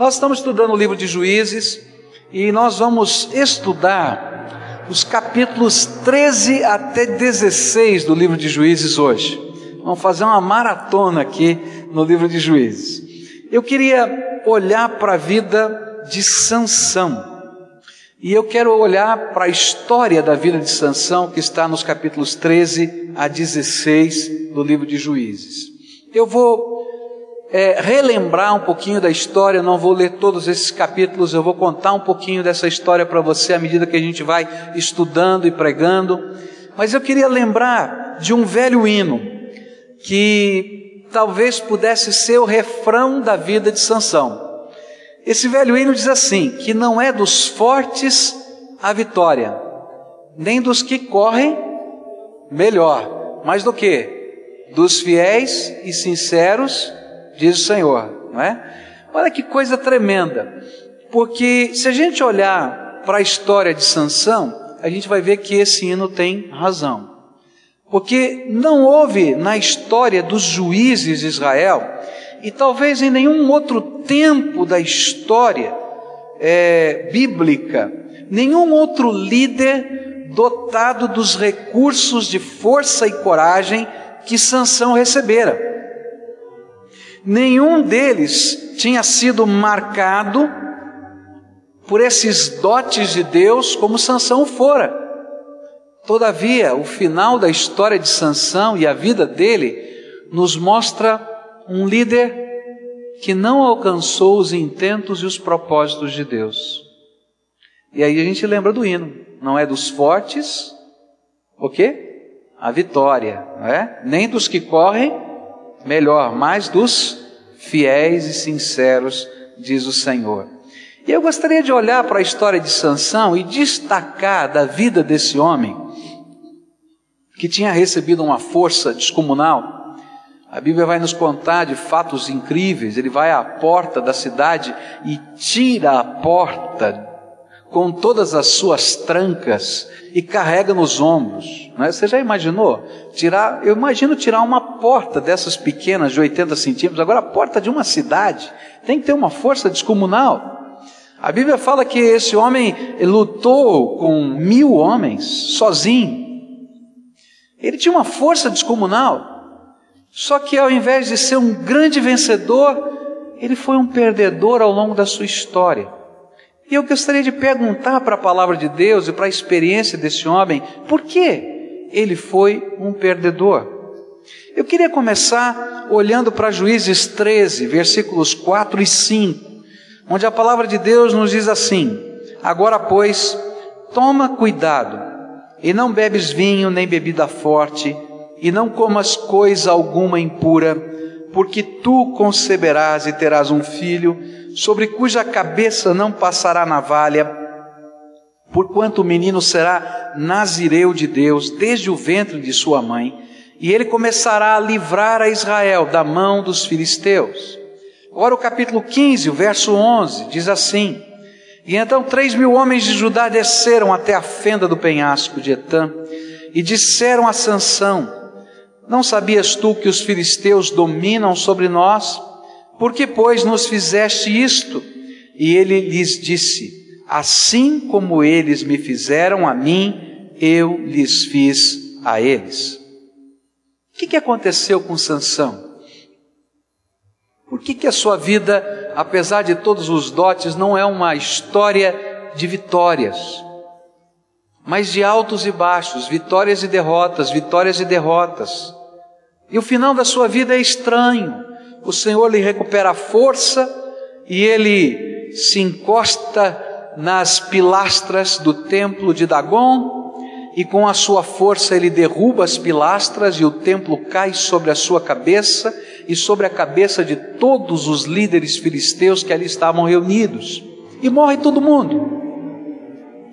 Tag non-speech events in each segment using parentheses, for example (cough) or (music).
Nós estamos estudando o livro de Juízes e nós vamos estudar os capítulos 13 até 16 do livro de Juízes hoje. Vamos fazer uma maratona aqui no livro de Juízes. Eu queria olhar para a vida de Sansão. E eu quero olhar para a história da vida de Sansão que está nos capítulos 13 a 16 do livro de Juízes. Eu vou é, relembrar um pouquinho da história, não vou ler todos esses capítulos, eu vou contar um pouquinho dessa história para você à medida que a gente vai estudando e pregando. Mas eu queria lembrar de um velho hino que talvez pudesse ser o refrão da vida de Sansão. Esse velho hino diz assim: que não é dos fortes a vitória, nem dos que correm melhor, mas do que? Dos fiéis e sinceros diz o Senhor, não é? Olha que coisa tremenda, porque se a gente olhar para a história de Sansão, a gente vai ver que esse hino tem razão. Porque não houve na história dos juízes de Israel, e talvez em nenhum outro tempo da história é, bíblica, nenhum outro líder dotado dos recursos de força e coragem que Sansão recebera nenhum deles tinha sido marcado por esses dotes de Deus como Sansão fora. Todavia, o final da história de Sansão e a vida dele nos mostra um líder que não alcançou os intentos e os propósitos de Deus. E aí a gente lembra do hino, não é dos fortes, o quê? A vitória, não é? Nem dos que correm, melhor, mais dos fiéis e sinceros, diz o Senhor. E eu gostaria de olhar para a história de Sansão e destacar da vida desse homem que tinha recebido uma força descomunal. A Bíblia vai nos contar de fatos incríveis. Ele vai à porta da cidade e tira a porta com todas as suas trancas e carrega nos ombros. Né? Você já imaginou? Tirar, eu imagino tirar uma porta dessas pequenas de 80 centímetros, agora a porta de uma cidade, tem que ter uma força descomunal. A Bíblia fala que esse homem lutou com mil homens, sozinho. Ele tinha uma força descomunal. Só que ao invés de ser um grande vencedor, ele foi um perdedor ao longo da sua história. E eu gostaria de perguntar para a palavra de Deus e para a experiência desse homem, por que ele foi um perdedor? Eu queria começar olhando para Juízes 13, versículos 4 e 5, onde a palavra de Deus nos diz assim: Agora, pois, toma cuidado, e não bebes vinho nem bebida forte, e não comas coisa alguma impura, porque tu conceberás e terás um filho, sobre cuja cabeça não passará navalha, porquanto o menino será nazireu de Deus desde o ventre de sua mãe, e ele começará a livrar a Israel da mão dos filisteus. Agora o capítulo 15, o verso 11, diz assim: E então três mil homens de Judá desceram até a fenda do penhasco de Etã, e disseram a Sansão: Não sabias tu que os filisteus dominam sobre nós? Por que, pois, nos fizeste isto? E ele lhes disse: Assim como eles me fizeram a mim, eu lhes fiz a eles. O que, que aconteceu com Sansão? Por que, que a sua vida, apesar de todos os dotes, não é uma história de vitórias, mas de altos e baixos, vitórias e derrotas, vitórias e derrotas? E o final da sua vida é estranho o Senhor lhe recupera a força e ele se encosta nas pilastras do templo de Dagon e com a sua força ele derruba as pilastras e o templo cai sobre a sua cabeça e sobre a cabeça de todos os líderes filisteus que ali estavam reunidos. E morre todo mundo.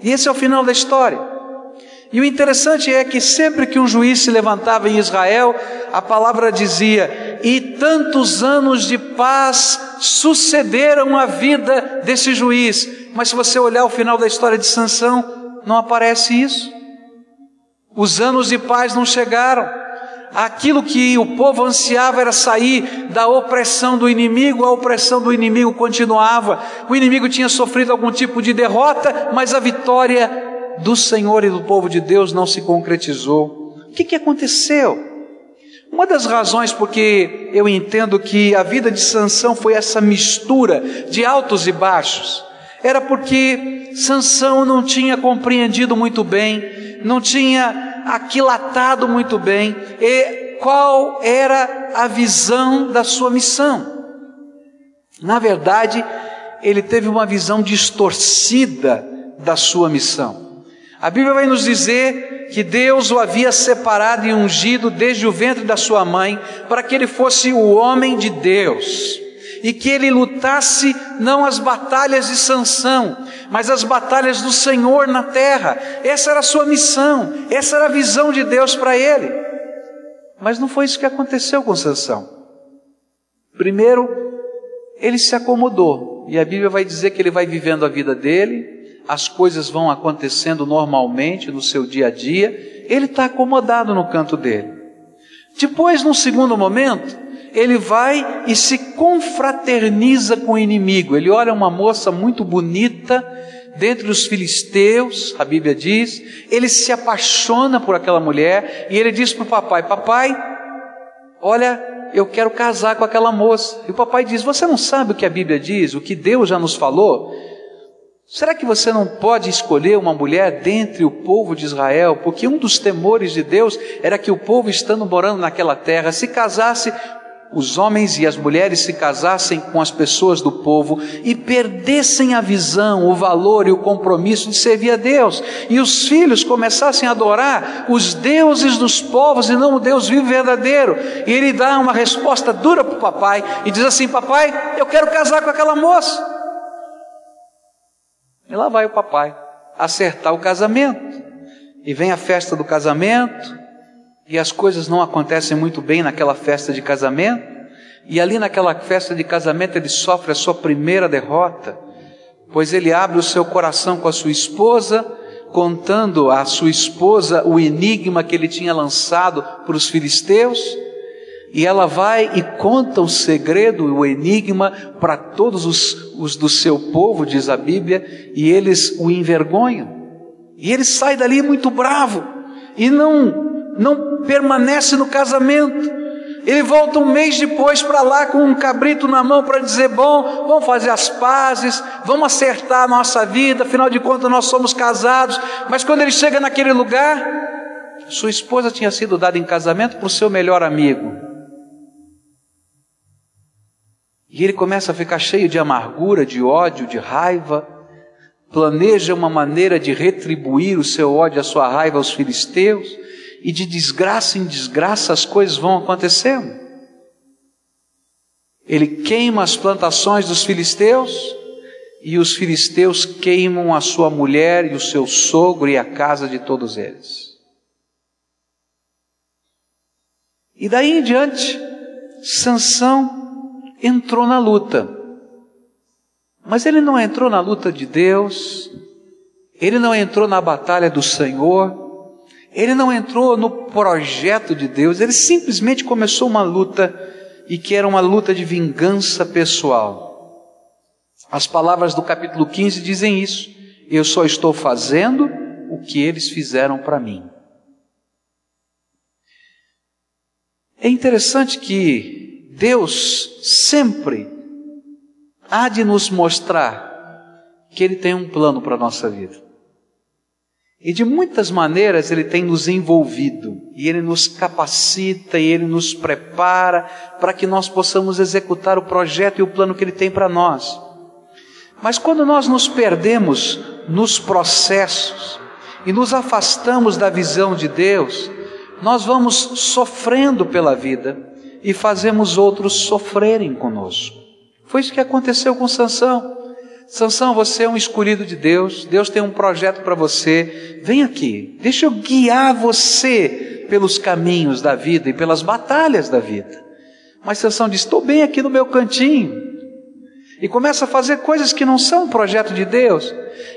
E esse é o final da história. E o interessante é que sempre que um juiz se levantava em Israel, a palavra dizia: e tantos anos de paz sucederam à vida desse juiz. Mas se você olhar o final da história de Sansão, não aparece isso. Os anos de paz não chegaram. Aquilo que o povo ansiava era sair da opressão do inimigo, a opressão do inimigo continuava. O inimigo tinha sofrido algum tipo de derrota, mas a vitória do Senhor e do povo de Deus não se concretizou. O que, que aconteceu? Uma das razões porque eu entendo que a vida de Sansão foi essa mistura de altos e baixos, era porque Sansão não tinha compreendido muito bem, não tinha aquilatado muito bem e qual era a visão da sua missão. Na verdade, ele teve uma visão distorcida da sua missão. A Bíblia vai nos dizer que Deus o havia separado e ungido desde o ventre da sua mãe para que ele fosse o homem de Deus e que ele lutasse não as batalhas de Sansão, mas as batalhas do Senhor na terra. Essa era a sua missão, essa era a visão de Deus para ele. Mas não foi isso que aconteceu com Sansão. Primeiro, ele se acomodou, e a Bíblia vai dizer que ele vai vivendo a vida dele, as coisas vão acontecendo normalmente no seu dia a dia, ele está acomodado no canto dele. Depois, num segundo momento, ele vai e se confraterniza com o inimigo. Ele olha uma moça muito bonita, dentre os filisteus, a Bíblia diz, ele se apaixona por aquela mulher e ele diz para o papai: Papai, olha, eu quero casar com aquela moça. E o papai diz: Você não sabe o que a Bíblia diz, o que Deus já nos falou? Será que você não pode escolher uma mulher dentre o povo de Israel? Porque um dos temores de Deus era que o povo, estando morando naquela terra, se casasse, os homens e as mulheres se casassem com as pessoas do povo e perdessem a visão, o valor e o compromisso de servir a Deus, e os filhos começassem a adorar os deuses dos povos e não o Deus vivo verdadeiro. E ele dá uma resposta dura para o papai e diz assim: Papai, eu quero casar com aquela moça. E lá vai o papai acertar o casamento. E vem a festa do casamento, e as coisas não acontecem muito bem naquela festa de casamento, e ali naquela festa de casamento ele sofre a sua primeira derrota, pois ele abre o seu coração com a sua esposa, contando à sua esposa o enigma que ele tinha lançado para os filisteus, e ela vai e conta o segredo, o enigma, para todos os, os do seu povo, diz a Bíblia, e eles o envergonham. E ele sai dali muito bravo, e não, não permanece no casamento. Ele volta um mês depois para lá com um cabrito na mão para dizer: Bom, vamos fazer as pazes, vamos acertar a nossa vida, afinal de contas nós somos casados. Mas quando ele chega naquele lugar, sua esposa tinha sido dada em casamento para o seu melhor amigo. E ele começa a ficar cheio de amargura, de ódio, de raiva, planeja uma maneira de retribuir o seu ódio, a sua raiva aos filisteus, e de desgraça em desgraça as coisas vão acontecendo. Ele queima as plantações dos filisteus, e os filisteus queimam a sua mulher e o seu sogro e a casa de todos eles. E daí em diante, Sansão entrou na luta. Mas ele não entrou na luta de Deus, ele não entrou na batalha do Senhor, ele não entrou no projeto de Deus, ele simplesmente começou uma luta e que era uma luta de vingança pessoal. As palavras do capítulo 15 dizem isso. Eu só estou fazendo o que eles fizeram para mim. É interessante que Deus sempre há de nos mostrar que Ele tem um plano para a nossa vida. E de muitas maneiras Ele tem nos envolvido, e Ele nos capacita, e Ele nos prepara para que nós possamos executar o projeto e o plano que Ele tem para nós. Mas quando nós nos perdemos nos processos e nos afastamos da visão de Deus, nós vamos sofrendo pela vida e fazemos outros sofrerem conosco. Foi isso que aconteceu com Sansão. Sansão, você é um escolhido de Deus, Deus tem um projeto para você. Vem aqui, deixa eu guiar você pelos caminhos da vida e pelas batalhas da vida. Mas Sansão diz: Estou bem aqui no meu cantinho. E começa a fazer coisas que não são um projeto de Deus.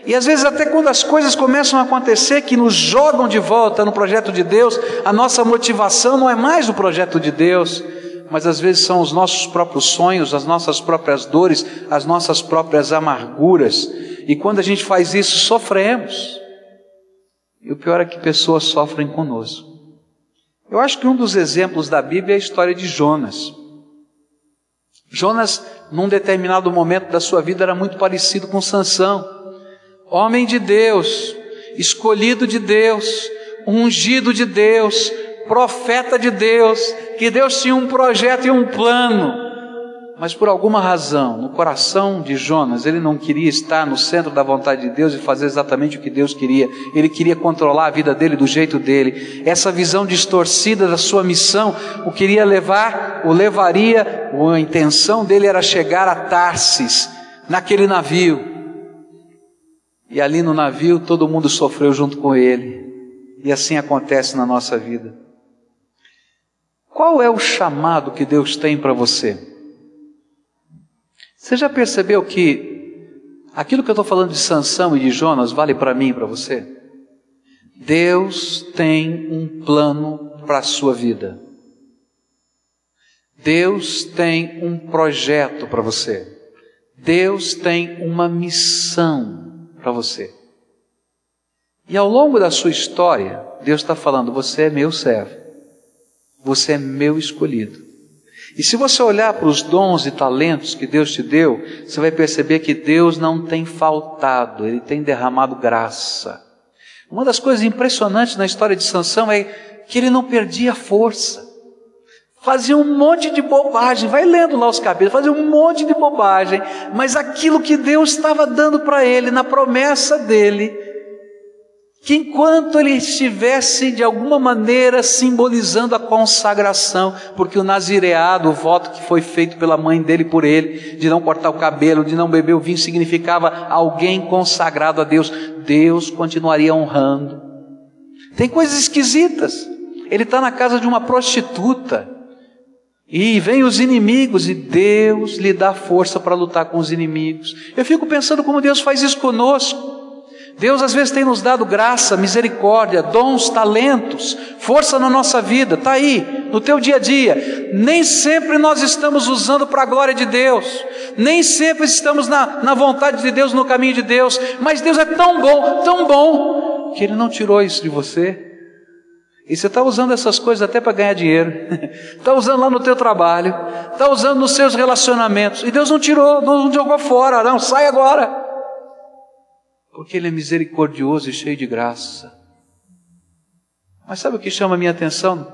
E às vezes, até quando as coisas começam a acontecer que nos jogam de volta no projeto de Deus, a nossa motivação não é mais o projeto de Deus, mas às vezes são os nossos próprios sonhos, as nossas próprias dores, as nossas próprias amarguras. E quando a gente faz isso, sofremos. E o pior é que pessoas sofrem conosco. Eu acho que um dos exemplos da Bíblia é a história de Jonas. Jonas, num determinado momento da sua vida, era muito parecido com Sansão. Homem de Deus, escolhido de Deus, ungido de Deus, profeta de Deus, que Deus tinha um projeto e um plano. Mas por alguma razão, no coração de Jonas, ele não queria estar no centro da vontade de Deus e fazer exatamente o que Deus queria. Ele queria controlar a vida dele do jeito dele. Essa visão distorcida da sua missão o queria levar, o levaria, a intenção dele era chegar a Tarsis, naquele navio. E ali no navio todo mundo sofreu junto com ele. E assim acontece na nossa vida. Qual é o chamado que Deus tem para você? Você já percebeu que aquilo que eu estou falando de Sansão e de Jonas vale para mim e para você? Deus tem um plano para a sua vida. Deus tem um projeto para você. Deus tem uma missão para você. E ao longo da sua história, Deus está falando: você é meu servo, você é meu escolhido. E se você olhar para os dons e talentos que Deus te deu, você vai perceber que Deus não tem faltado, Ele tem derramado graça. Uma das coisas impressionantes na história de Sansão é que ele não perdia força. Fazia um monte de bobagem, vai lendo lá os capítulos, fazia um monte de bobagem, mas aquilo que Deus estava dando para ele, na promessa dele, que enquanto ele estivesse de alguma maneira simbolizando a consagração, porque o nazireado, o voto que foi feito pela mãe dele por ele, de não cortar o cabelo, de não beber o vinho, significava alguém consagrado a Deus, Deus continuaria honrando. Tem coisas esquisitas. Ele está na casa de uma prostituta. E vem os inimigos e Deus lhe dá força para lutar com os inimigos. Eu fico pensando como Deus faz isso conosco. Deus às vezes tem nos dado graça, misericórdia, dons, talentos, força na nossa vida, está aí, no teu dia a dia. Nem sempre nós estamos usando para a glória de Deus, nem sempre estamos na, na vontade de Deus, no caminho de Deus, mas Deus é tão bom, tão bom, que Ele não tirou isso de você. E você está usando essas coisas até para ganhar dinheiro, está (laughs) usando lá no teu trabalho, está usando nos seus relacionamentos, e Deus não tirou, não jogou fora, não, sai agora porque Ele é misericordioso e cheio de graça. Mas sabe o que chama a minha atenção?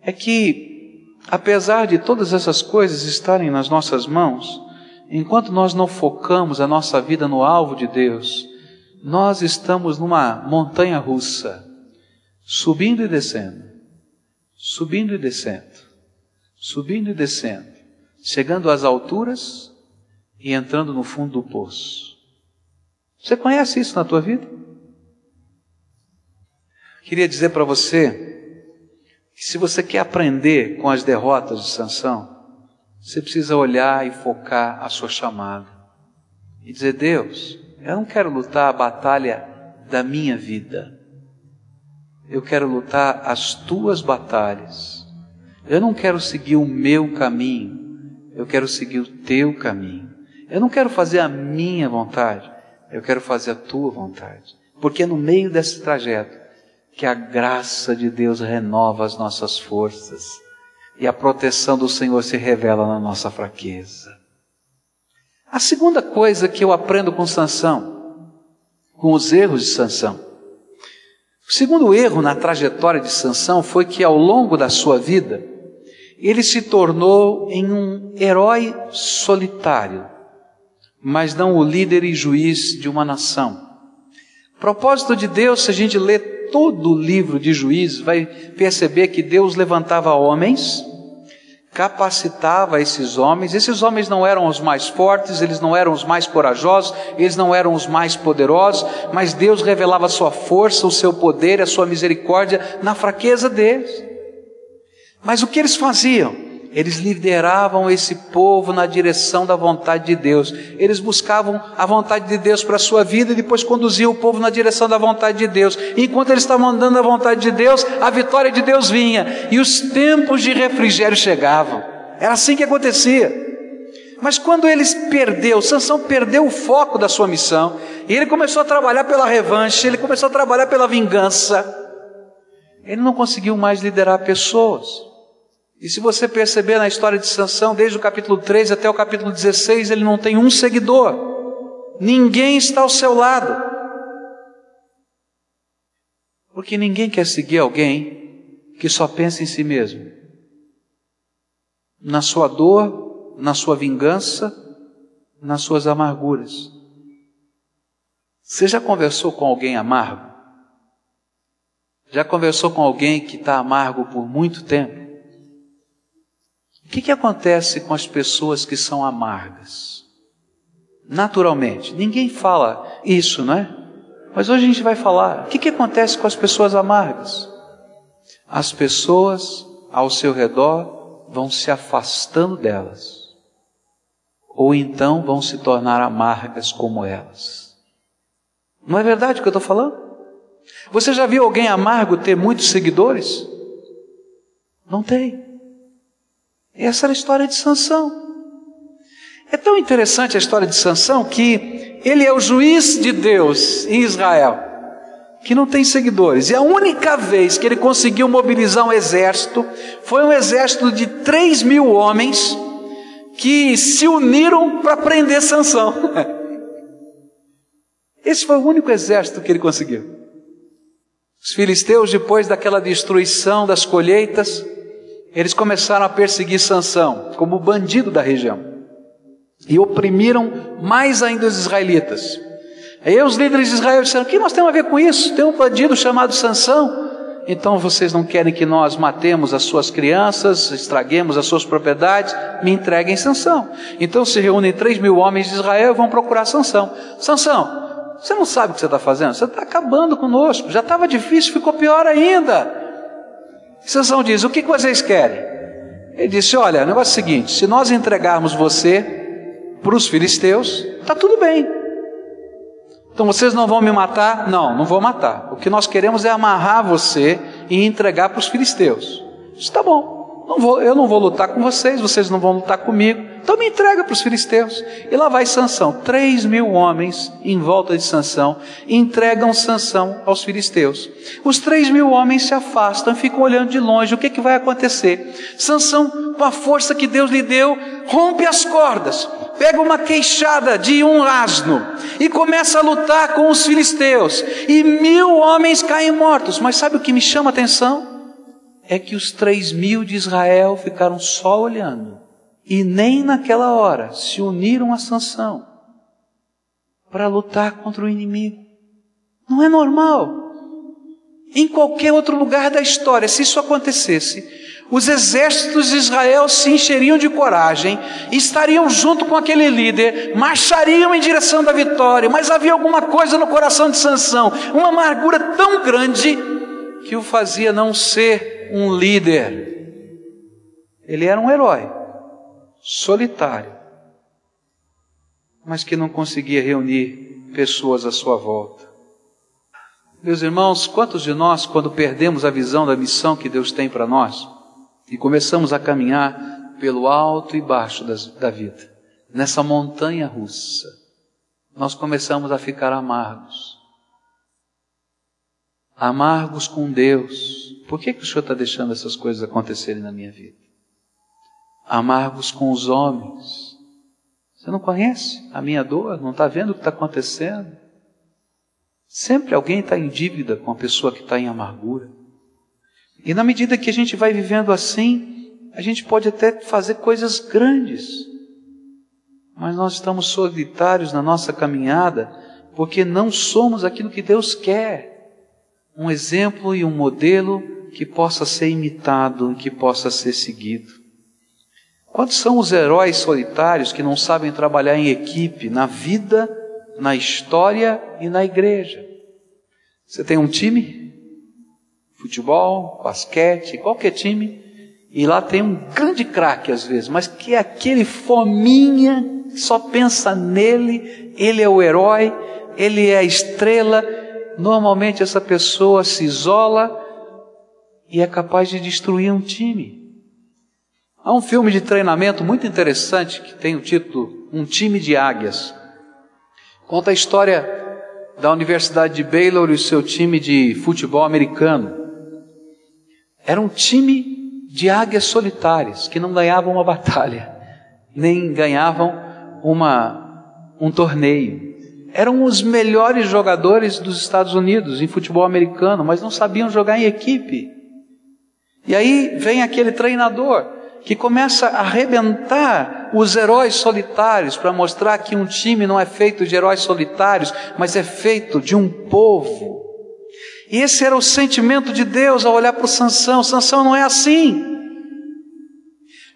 É que, apesar de todas essas coisas estarem nas nossas mãos, enquanto nós não focamos a nossa vida no alvo de Deus, nós estamos numa montanha russa, subindo e descendo, subindo e descendo, subindo e descendo, chegando às alturas e entrando no fundo do poço. Você conhece isso na tua vida? Queria dizer para você que se você quer aprender com as derrotas de Sansão, você precisa olhar e focar a sua chamada e dizer: Deus, eu não quero lutar a batalha da minha vida. Eu quero lutar as tuas batalhas. Eu não quero seguir o meu caminho. Eu quero seguir o teu caminho. Eu não quero fazer a minha vontade. Eu quero fazer a tua vontade. Porque é no meio desse trajeto que a graça de Deus renova as nossas forças e a proteção do Senhor se revela na nossa fraqueza. A segunda coisa que eu aprendo com Sansão, com os erros de Sansão. O segundo erro na trajetória de Sansão foi que ao longo da sua vida, ele se tornou em um herói solitário mas não o líder e juiz de uma nação. Propósito de Deus, se a gente lê todo o livro de Juízes, vai perceber que Deus levantava homens, capacitava esses homens. Esses homens não eram os mais fortes, eles não eram os mais corajosos, eles não eram os mais poderosos, mas Deus revelava a sua força, o seu poder, a sua misericórdia na fraqueza deles. Mas o que eles faziam? Eles lideravam esse povo na direção da vontade de Deus. Eles buscavam a vontade de Deus para a sua vida e depois conduziam o povo na direção da vontade de Deus. E enquanto eles estavam andando na vontade de Deus, a vitória de Deus vinha e os tempos de refrigério chegavam. Era assim que acontecia. Mas quando eles perdeu, Sansão perdeu o foco da sua missão, e ele começou a trabalhar pela revanche, ele começou a trabalhar pela vingança. Ele não conseguiu mais liderar pessoas. E se você perceber na história de Sansão, desde o capítulo 3 até o capítulo 16, ele não tem um seguidor. Ninguém está ao seu lado. Porque ninguém quer seguir alguém que só pensa em si mesmo. Na sua dor, na sua vingança, nas suas amarguras. Você já conversou com alguém amargo? Já conversou com alguém que está amargo por muito tempo? O que, que acontece com as pessoas que são amargas? Naturalmente, ninguém fala isso, não é? Mas hoje a gente vai falar. O que, que acontece com as pessoas amargas? As pessoas ao seu redor vão se afastando delas, ou então vão se tornar amargas como elas. Não é verdade o que eu estou falando? Você já viu alguém amargo ter muitos seguidores? Não tem. Essa era a história de Sansão. É tão interessante a história de Sansão que ele é o juiz de Deus em Israel, que não tem seguidores. E a única vez que ele conseguiu mobilizar um exército foi um exército de 3 mil homens que se uniram para prender Sansão. (laughs) Esse foi o único exército que ele conseguiu. Os filisteus, depois daquela destruição das colheitas, eles começaram a perseguir Sansão como bandido da região e oprimiram mais ainda os israelitas. Aí os líderes de Israel disseram: "O que nós temos a ver com isso? Tem um bandido chamado Sansão. Então vocês não querem que nós matemos as suas crianças, estraguemos as suas propriedades? Me entreguem Sansão." Então se reúnem três mil homens de Israel e vão procurar Sansão. Sansão, você não sabe o que você está fazendo? Você está acabando conosco. Já estava difícil, ficou pior ainda. Sansão diz: O que, que vocês querem? Ele disse: Olha, o negócio é o seguinte: se nós entregarmos você para os filisteus, está tudo bem. Então vocês não vão me matar? Não, não vou matar. O que nós queremos é amarrar você e entregar para os filisteus. Está bom. Não vou, eu não vou lutar com vocês, vocês não vão lutar comigo. Então me entrega para os filisteus. E lá vai Sansão. Três mil homens em volta de Sansão entregam Sansão aos filisteus. Os três mil homens se afastam, ficam olhando de longe. O que, que vai acontecer? Sansão, com a força que Deus lhe deu, rompe as cordas, pega uma queixada de um asno e começa a lutar com os filisteus. E mil homens caem mortos. Mas sabe o que me chama a atenção? É que os três mil de Israel ficaram só olhando e nem naquela hora se uniram a Sansão para lutar contra o inimigo. Não é normal. Em qualquer outro lugar da história, se isso acontecesse, os exércitos de Israel se encheriam de coragem, estariam junto com aquele líder, marchariam em direção da vitória, mas havia alguma coisa no coração de Sansão, uma amargura tão grande que o fazia não ser um líder. Ele era um herói, solitário, mas que não conseguia reunir pessoas à sua volta. Meus irmãos, quantos de nós, quando perdemos a visão da missão que Deus tem para nós e começamos a caminhar pelo alto e baixo das, da vida, nessa montanha russa, nós começamos a ficar amargos. Amargos com Deus, por que, que o Senhor está deixando essas coisas acontecerem na minha vida? Amargos com os homens. Você não conhece a minha dor? Não está vendo o que está acontecendo? Sempre alguém está em dívida com a pessoa que está em amargura. E na medida que a gente vai vivendo assim, a gente pode até fazer coisas grandes. Mas nós estamos solitários na nossa caminhada porque não somos aquilo que Deus quer. Um exemplo e um modelo que possa ser imitado, que possa ser seguido. Quantos são os heróis solitários que não sabem trabalhar em equipe, na vida, na história e na igreja? Você tem um time? Futebol, basquete, qualquer time, E lá tem um grande craque às vezes, mas que é aquele fominha, só pensa nele, ele é o herói, ele é a estrela. Normalmente essa pessoa se isola e é capaz de destruir um time. Há um filme de treinamento muito interessante que tem o título Um Time de Águias. Conta a história da Universidade de Baylor e o seu time de futebol americano. Era um time de águias solitárias que não ganhavam uma (laughs) batalha, nem ganhavam uma, um torneio. Eram os melhores jogadores dos Estados Unidos em futebol americano, mas não sabiam jogar em equipe. E aí vem aquele treinador que começa a arrebentar os heróis solitários para mostrar que um time não é feito de heróis solitários, mas é feito de um povo. E esse era o sentimento de Deus ao olhar para o Sansão. Sansão não é assim.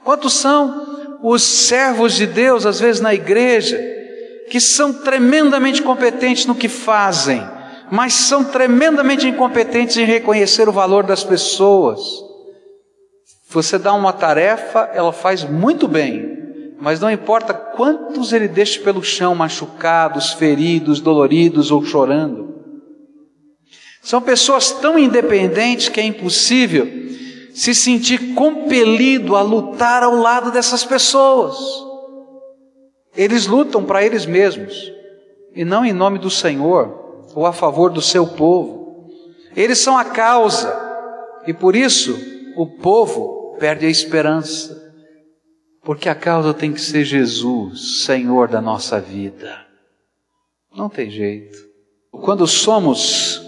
Quantos são os servos de Deus, às vezes na igreja, que são tremendamente competentes no que fazem, mas são tremendamente incompetentes em reconhecer o valor das pessoas. Você dá uma tarefa, ela faz muito bem, mas não importa quantos ele deixe pelo chão machucados, feridos, doloridos ou chorando. São pessoas tão independentes que é impossível se sentir compelido a lutar ao lado dessas pessoas. Eles lutam para eles mesmos e não em nome do Senhor ou a favor do seu povo. Eles são a causa e por isso o povo perde a esperança, porque a causa tem que ser Jesus, Senhor da nossa vida. Não tem jeito. Quando somos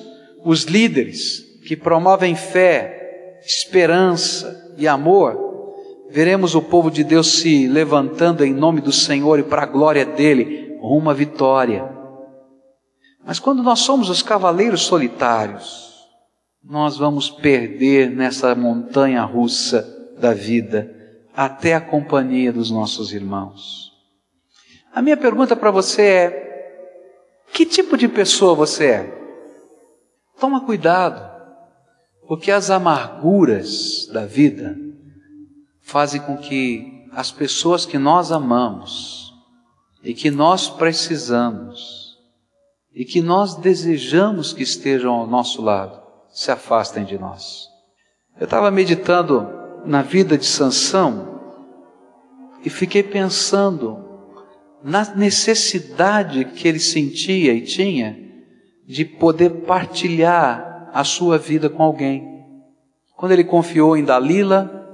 os líderes que promovem fé, esperança e amor, veremos o povo de Deus se levantando em nome do Senhor e para a glória dele, à vitória. Mas quando nós somos os cavaleiros solitários, nós vamos perder nessa montanha russa da vida até a companhia dos nossos irmãos. A minha pergunta para você é: que tipo de pessoa você é? Toma cuidado, porque as amarguras da vida fazem com que as pessoas que nós amamos e que nós precisamos e que nós desejamos que estejam ao nosso lado se afastem de nós. Eu estava meditando na vida de Sansão e fiquei pensando na necessidade que ele sentia e tinha de poder partilhar a sua vida com alguém. Quando ele confiou em Dalila,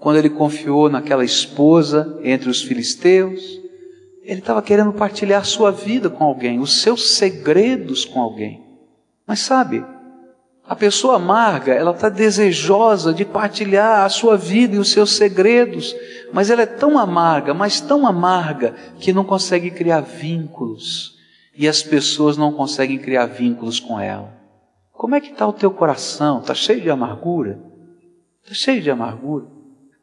quando ele confiou naquela esposa entre os filisteus, ele estava querendo partilhar a sua vida com alguém, os seus segredos com alguém. Mas sabe, a pessoa amarga, ela está desejosa de partilhar a sua vida e os seus segredos, mas ela é tão amarga, mas tão amarga, que não consegue criar vínculos e as pessoas não conseguem criar vínculos com ela. Como é que está o teu coração? Está cheio de amargura? Está cheio de amargura?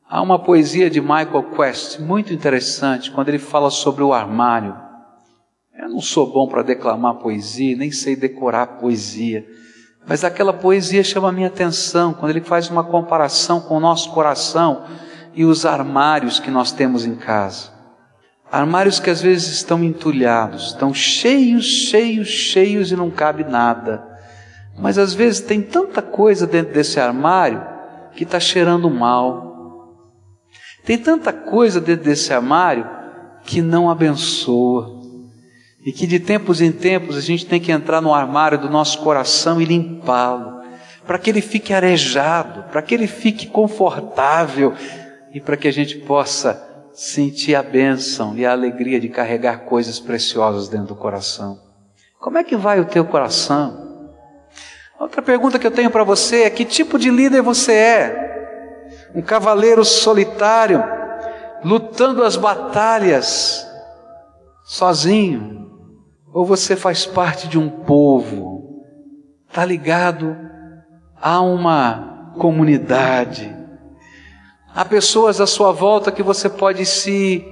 Há uma poesia de Michael Quest muito interessante quando ele fala sobre o armário. Eu não sou bom para declamar poesia, nem sei decorar poesia, mas aquela poesia chama a minha atenção quando ele faz uma comparação com o nosso coração e os armários que nós temos em casa. Armários que às vezes estão entulhados, estão cheios, cheios, cheios e não cabe nada. Mas às vezes tem tanta coisa dentro desse armário que está cheirando mal. Tem tanta coisa dentro desse armário que não abençoa. E que de tempos em tempos a gente tem que entrar no armário do nosso coração e limpá-lo, para que ele fique arejado, para que ele fique confortável e para que a gente possa sentir a bênção e a alegria de carregar coisas preciosas dentro do coração. Como é que vai o teu coração? Outra pergunta que eu tenho para você é: que tipo de líder você é? Um cavaleiro solitário, lutando as batalhas sozinho? Ou você faz parte de um povo, está ligado a uma comunidade? Há pessoas à sua volta que você pode se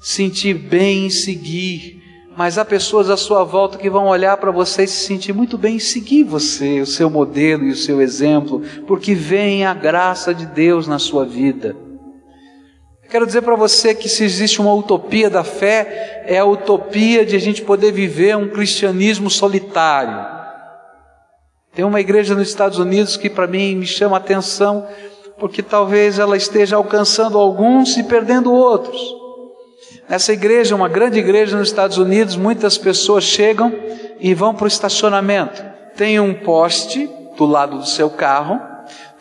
sentir bem em seguir, mas há pessoas à sua volta que vão olhar para você e se sentir muito bem e seguir você, o seu modelo e o seu exemplo, porque vem a graça de Deus na sua vida. Quero dizer para você que se existe uma utopia da fé, é a utopia de a gente poder viver um cristianismo solitário. Tem uma igreja nos Estados Unidos que para mim me chama a atenção, porque talvez ela esteja alcançando alguns e perdendo outros. Nessa igreja, uma grande igreja nos Estados Unidos, muitas pessoas chegam e vão para o estacionamento. Tem um poste do lado do seu carro,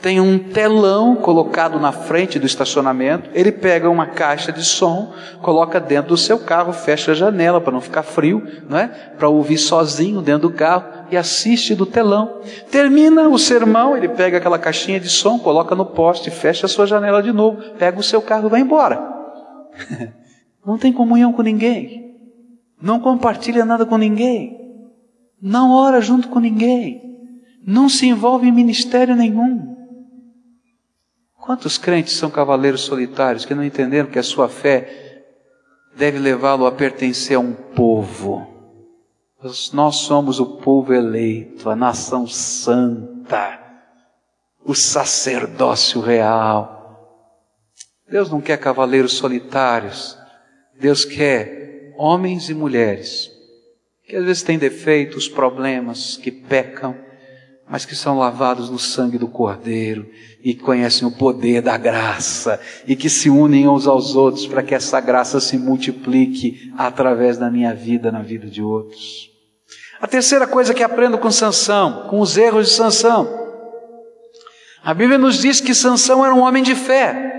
tem um telão colocado na frente do estacionamento. Ele pega uma caixa de som, coloca dentro do seu carro, fecha a janela para não ficar frio, não é? Para ouvir sozinho dentro do carro e assiste do telão. Termina o sermão, ele pega aquela caixinha de som, coloca no poste, fecha a sua janela de novo, pega o seu carro e vai embora. (laughs) Não tem comunhão com ninguém. Não compartilha nada com ninguém. Não ora junto com ninguém. Não se envolve em ministério nenhum. Quantos crentes são cavaleiros solitários que não entenderam que a sua fé deve levá-lo a pertencer a um povo? Nós somos o povo eleito, a nação santa, o sacerdócio real. Deus não quer cavaleiros solitários, Deus quer homens e mulheres que às vezes têm defeitos, problemas, que pecam, mas que são lavados no sangue do Cordeiro e conhecem o poder da graça e que se unem uns aos outros para que essa graça se multiplique através da minha vida, na vida de outros. A terceira coisa que aprendo com Sansão, com os erros de Sansão. A Bíblia nos diz que Sansão era um homem de fé.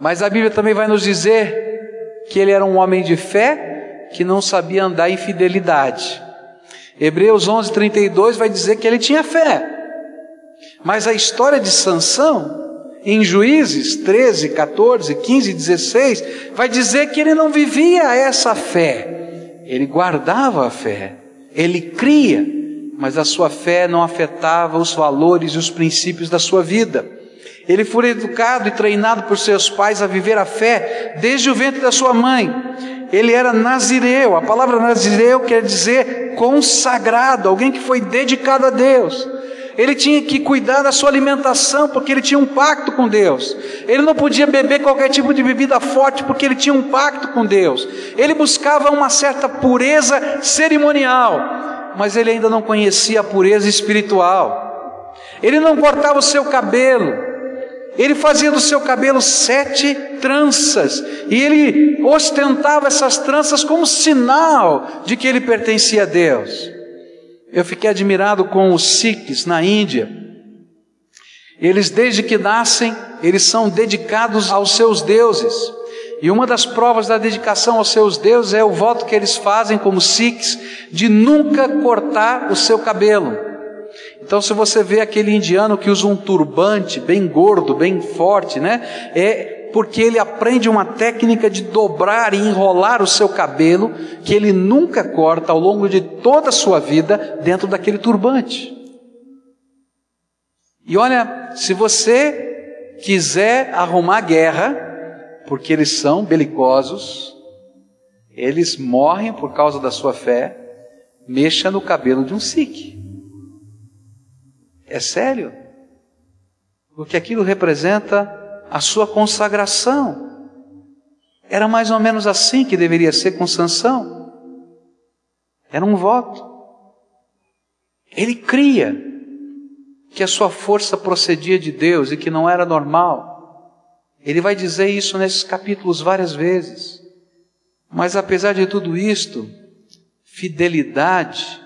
Mas a Bíblia também vai nos dizer que ele era um homem de fé que não sabia andar em fidelidade. Hebreus 11:32 vai dizer que ele tinha fé. Mas a história de Sansão, em Juízes 13, 14, 15, 16, vai dizer que ele não vivia essa fé. Ele guardava a fé, ele cria, mas a sua fé não afetava os valores e os princípios da sua vida. Ele foi educado e treinado por seus pais a viver a fé desde o ventre da sua mãe. Ele era nazireu. A palavra nazireu quer dizer consagrado, alguém que foi dedicado a Deus ele tinha que cuidar da sua alimentação, porque ele tinha um pacto com Deus. Ele não podia beber qualquer tipo de bebida forte, porque ele tinha um pacto com Deus. Ele buscava uma certa pureza cerimonial, mas ele ainda não conhecia a pureza espiritual. Ele não cortava o seu cabelo, ele fazia do seu cabelo sete tranças, e ele ostentava essas tranças como sinal de que ele pertencia a Deus. Eu fiquei admirado com os Sikhs na Índia. Eles, desde que nascem, eles são dedicados aos seus deuses. E uma das provas da dedicação aos seus deuses é o voto que eles fazem como Sikhs de nunca cortar o seu cabelo. Então, se você vê aquele indiano que usa um turbante bem gordo, bem forte, né? É porque ele aprende uma técnica de dobrar e enrolar o seu cabelo, que ele nunca corta ao longo de toda a sua vida dentro daquele turbante. E olha, se você quiser arrumar guerra, porque eles são belicosos, eles morrem por causa da sua fé, mexa no cabelo de um sikh. É sério? Porque aquilo representa a sua consagração. Era mais ou menos assim que deveria ser com Sansão. Era um voto. Ele cria que a sua força procedia de Deus e que não era normal. Ele vai dizer isso nesses capítulos várias vezes. Mas apesar de tudo isto, fidelidade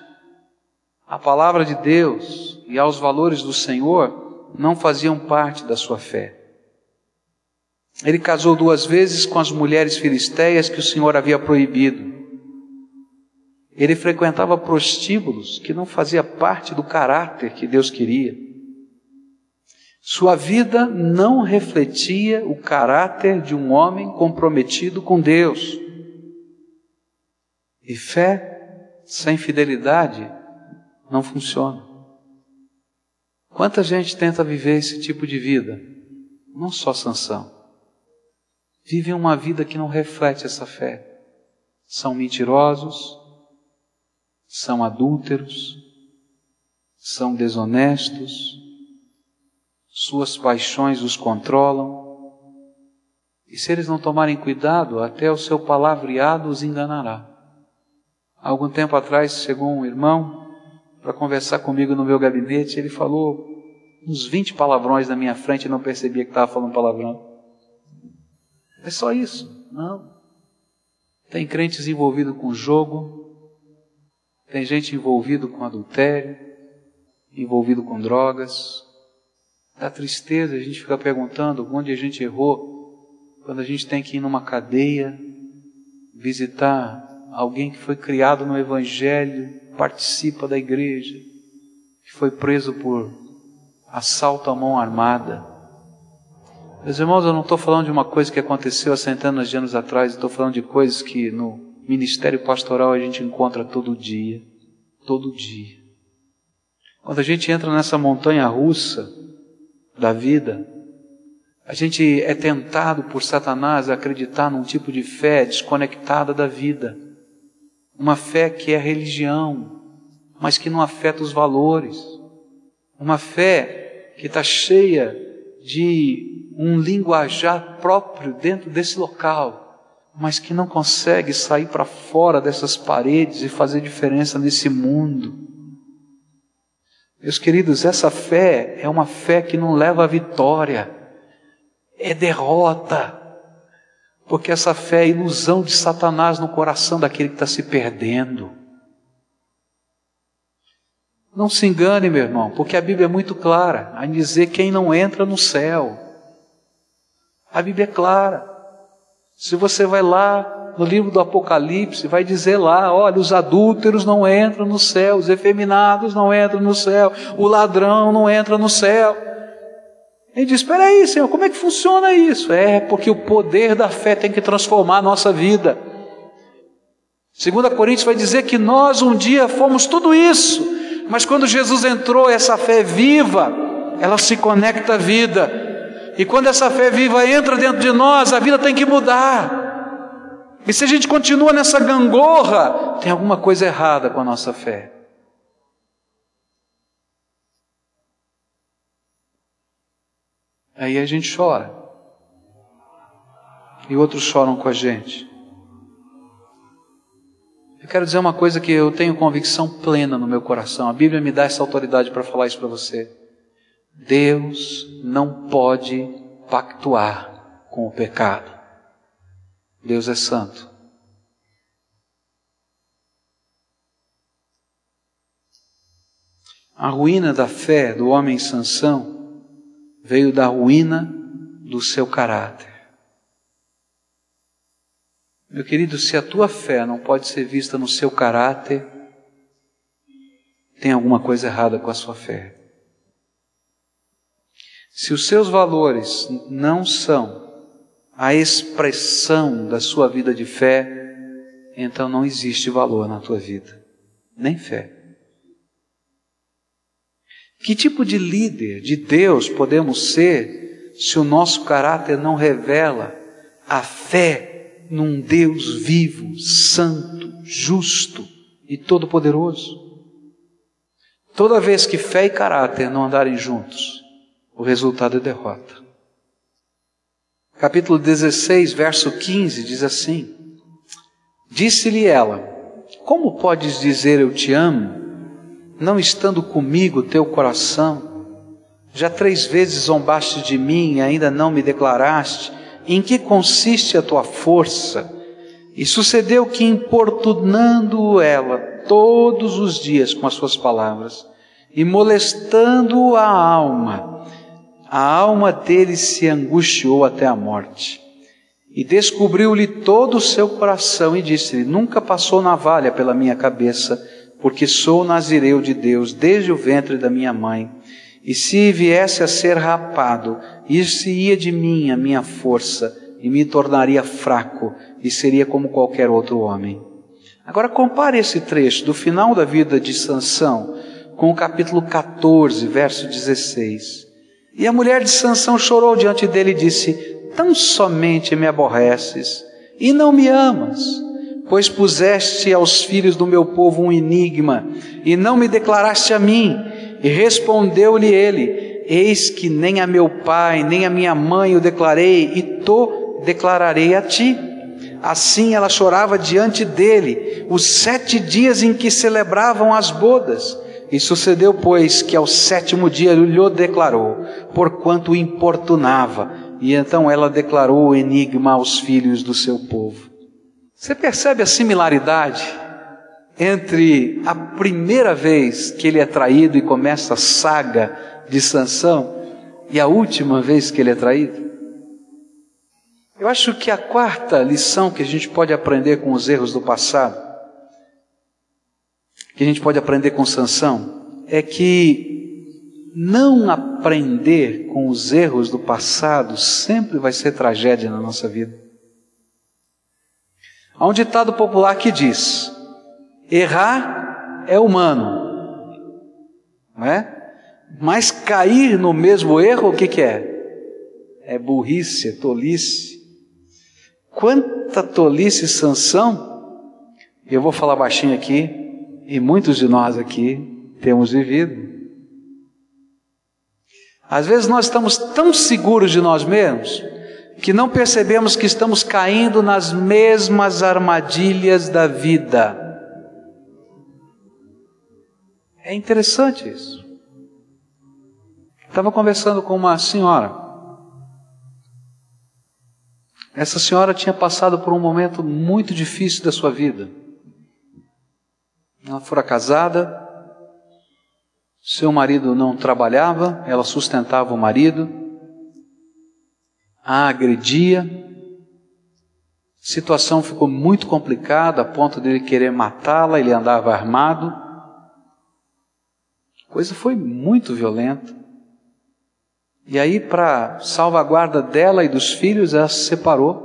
à palavra de Deus e aos valores do Senhor não faziam parte da sua fé. Ele casou duas vezes com as mulheres filisteias que o Senhor havia proibido. Ele frequentava prostíbulos que não fazia parte do caráter que Deus queria. Sua vida não refletia o caráter de um homem comprometido com Deus. E fé sem fidelidade não funciona. Quanta gente tenta viver esse tipo de vida? Não só Sansão vivem uma vida que não reflete essa fé. são mentirosos, são adúlteros, são desonestos, suas paixões os controlam, e se eles não tomarem cuidado, até o seu palavreado os enganará. Algum tempo atrás chegou um irmão para conversar comigo no meu gabinete, ele falou uns 20 palavrões na minha frente e não percebia que estava falando palavrão. É só isso? Não. Tem crentes envolvidos com jogo, tem gente envolvido com adultério, envolvido com drogas. Dá tristeza, a gente fica perguntando onde a gente errou quando a gente tem que ir numa cadeia, visitar alguém que foi criado no Evangelho, participa da igreja, que foi preso por assalto à mão armada. Meus irmãos, eu não estou falando de uma coisa que aconteceu há centenas de anos atrás, estou falando de coisas que no ministério pastoral a gente encontra todo dia. Todo dia. Quando a gente entra nessa montanha russa da vida, a gente é tentado por Satanás a acreditar num tipo de fé desconectada da vida. Uma fé que é religião, mas que não afeta os valores. Uma fé que está cheia de um linguajar próprio dentro desse local, mas que não consegue sair para fora dessas paredes e fazer diferença nesse mundo. Meus queridos, essa fé é uma fé que não leva à vitória é derrota. Porque essa fé é ilusão de Satanás no coração daquele que está se perdendo. Não se engane, meu irmão, porque a Bíblia é muito clara a dizer quem não entra no céu. A Bíblia é clara. Se você vai lá no livro do Apocalipse, vai dizer lá: olha, os adúlteros não entram no céu, os efeminados não entram no céu, o ladrão não entra no céu. Ele diz: Espera aí, Senhor, como é que funciona isso? É porque o poder da fé tem que transformar a nossa vida. 2 Coríntios vai dizer que nós um dia fomos tudo isso, mas quando Jesus entrou, essa fé viva, ela se conecta à vida. E quando essa fé viva entra dentro de nós, a vida tem que mudar. E se a gente continua nessa gangorra, tem alguma coisa errada com a nossa fé. Aí a gente chora. E outros choram com a gente. Eu quero dizer uma coisa que eu tenho convicção plena no meu coração. A Bíblia me dá essa autoridade para falar isso para você. Deus não pode pactuar com o pecado. Deus é santo. A ruína da fé do homem Sansão veio da ruína do seu caráter. Meu querido, se a tua fé não pode ser vista no seu caráter, tem alguma coisa errada com a sua fé. Se os seus valores não são a expressão da sua vida de fé, então não existe valor na tua vida, nem fé. Que tipo de líder de Deus podemos ser se o nosso caráter não revela a fé num Deus vivo, santo, justo e todo-poderoso? Toda vez que fé e caráter não andarem juntos, o resultado é derrota. Capítulo 16, verso 15 diz assim: Disse-lhe ela: Como podes dizer eu te amo? Não estando comigo teu coração? Já três vezes zombaste de mim e ainda não me declaraste. Em que consiste a tua força? E sucedeu que, importunando ela todos os dias com as suas palavras, e molestando a alma, a alma dele se angustiou até a morte. E descobriu-lhe todo o seu coração e disse-lhe: Nunca passou navalha pela minha cabeça, porque sou nazireu de Deus desde o ventre da minha mãe. E se viesse a ser rapado, isso ia de mim a minha força e me tornaria fraco e seria como qualquer outro homem. Agora compare esse trecho do final da vida de Sansão com o capítulo 14, verso 16. E a mulher de Sansão chorou diante dele e disse: Tão somente me aborreces e não me amas pois puseste aos filhos do meu povo um enigma, e não me declaraste a mim. E respondeu-lhe ele: Eis que nem a meu pai, nem a minha mãe o declarei, e to declararei a ti. Assim ela chorava diante dele, os sete dias em que celebravam as bodas. E sucedeu, pois, que ao sétimo dia lhe declarou, porquanto o importunava. E então ela declarou o enigma aos filhos do seu povo. Você percebe a similaridade entre a primeira vez que ele é traído e começa a saga de Sansão e a última vez que ele é traído? Eu acho que a quarta lição que a gente pode aprender com os erros do passado, que a gente pode aprender com Sansão, é que não aprender com os erros do passado sempre vai ser tragédia na nossa vida. Há um ditado popular que diz: errar é humano, não é? Mas cair no mesmo erro, o que, que é? É burrice, é tolice. Quanta tolice sanção, eu vou falar baixinho aqui, e muitos de nós aqui temos vivido. Às vezes nós estamos tão seguros de nós mesmos que não percebemos que estamos caindo nas mesmas armadilhas da vida. É interessante isso. Estava conversando com uma senhora. Essa senhora tinha passado por um momento muito difícil da sua vida. Ela fora casada, seu marido não trabalhava, ela sustentava o marido a agredia. A situação ficou muito complicada a ponto de ele querer matá-la, ele andava armado. A coisa foi muito violenta. E aí, para salvaguarda dela e dos filhos, ela se separou.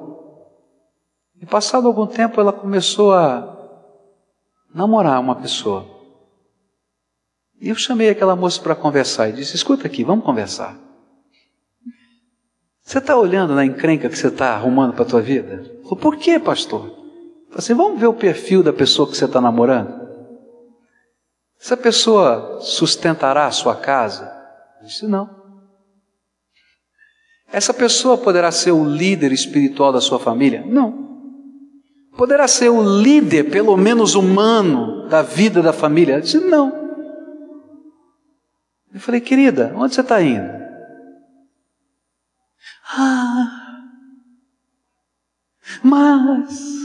E passado algum tempo, ela começou a namorar uma pessoa. E eu chamei aquela moça para conversar e disse: Escuta aqui, vamos conversar. Você está olhando na encrenca que você está arrumando para a tua vida? Falei, por que, pastor? Assim, vamos ver o perfil da pessoa que você está namorando? Essa pessoa sustentará a sua casa? Eu disse, não. Essa pessoa poderá ser o líder espiritual da sua família? Não. Poderá ser o líder, pelo menos humano, da vida da família? Eu disse, não. Eu falei, querida, onde você está indo? Ah, mas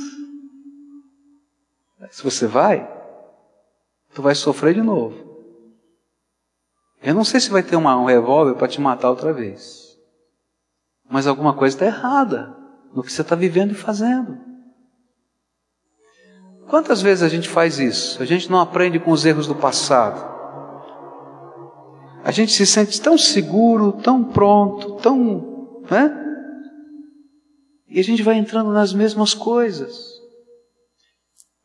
se você vai, tu vai sofrer de novo. Eu não sei se vai ter uma, um revólver para te matar outra vez, mas alguma coisa está errada no que você está vivendo e fazendo. Quantas vezes a gente faz isso? A gente não aprende com os erros do passado. A gente se sente tão seguro, tão pronto, tão né? E a gente vai entrando nas mesmas coisas.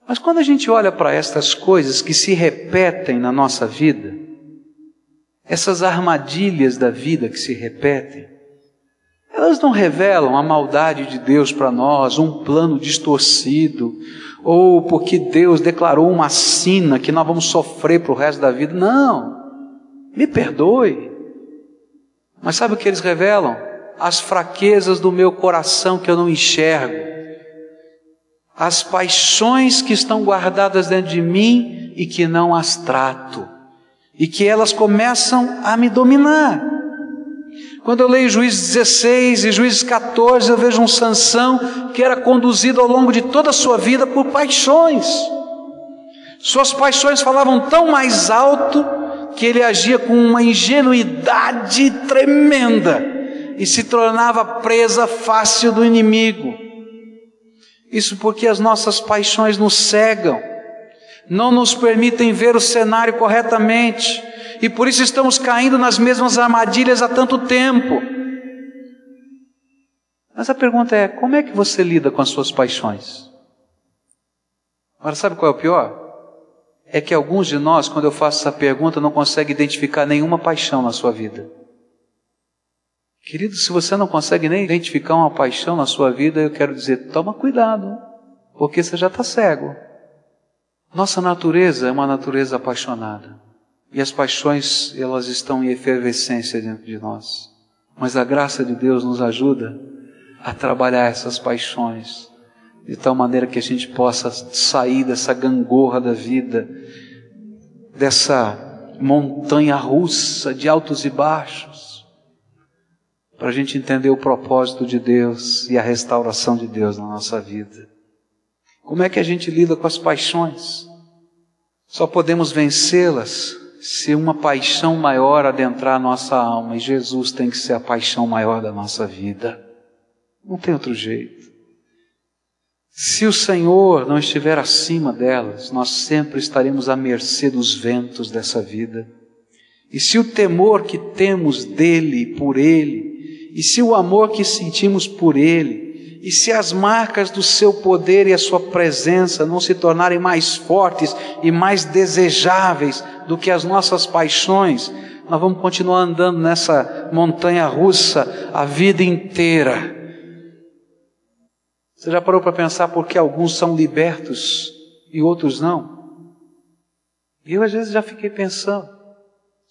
Mas quando a gente olha para estas coisas que se repetem na nossa vida, essas armadilhas da vida que se repetem, elas não revelam a maldade de Deus para nós, um plano distorcido, ou porque Deus declarou uma sina que nós vamos sofrer para o resto da vida. Não, me perdoe. Mas sabe o que eles revelam? As fraquezas do meu coração que eu não enxergo, as paixões que estão guardadas dentro de mim e que não as trato, e que elas começam a me dominar. Quando eu leio Juízes 16 e Juízes 14, eu vejo um Sansão que era conduzido ao longo de toda a sua vida por paixões. Suas paixões falavam tão mais alto que ele agia com uma ingenuidade tremenda e se tornava presa fácil do inimigo. Isso porque as nossas paixões nos cegam, não nos permitem ver o cenário corretamente, e por isso estamos caindo nas mesmas armadilhas há tanto tempo. Mas a pergunta é: como é que você lida com as suas paixões? Agora, sabe qual é o pior? É que alguns de nós, quando eu faço essa pergunta, não conseguem identificar nenhuma paixão na sua vida. Querido, se você não consegue nem identificar uma paixão na sua vida, eu quero dizer, toma cuidado. porque você já está cego. Nossa natureza é uma natureza apaixonada. E as paixões, elas estão em efervescência dentro de nós. Mas a graça de Deus nos ajuda a trabalhar essas paixões de tal maneira que a gente possa sair dessa gangorra da vida, dessa montanha russa de altos e baixos, para a gente entender o propósito de Deus e a restauração de Deus na nossa vida. Como é que a gente lida com as paixões? Só podemos vencê-las se uma paixão maior adentrar a nossa alma, e Jesus tem que ser a paixão maior da nossa vida. Não tem outro jeito. Se o Senhor não estiver acima delas, nós sempre estaremos à mercê dos ventos dessa vida. E se o temor que temos dele, por ele, e se o amor que sentimos por ele, e se as marcas do seu poder e a sua presença não se tornarem mais fortes e mais desejáveis do que as nossas paixões, nós vamos continuar andando nessa montanha russa a vida inteira você já parou para pensar por que alguns são libertos e outros não? Eu às vezes já fiquei pensando.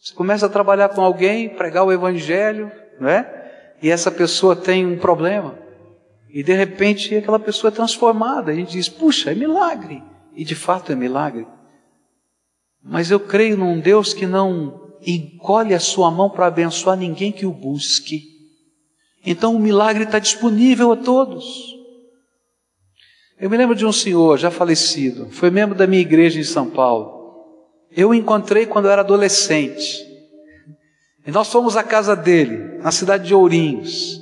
Você começa a trabalhar com alguém, pregar o evangelho, não é? E essa pessoa tem um problema. E de repente aquela pessoa é transformada. A gente diz, puxa, é milagre. E de fato é milagre. Mas eu creio num Deus que não encolhe a sua mão para abençoar ninguém que o busque. Então o milagre está disponível a todos. Eu me lembro de um senhor já falecido, foi membro da minha igreja em São Paulo. Eu o encontrei quando eu era adolescente. E nós fomos à casa dele, na cidade de Ourinhos.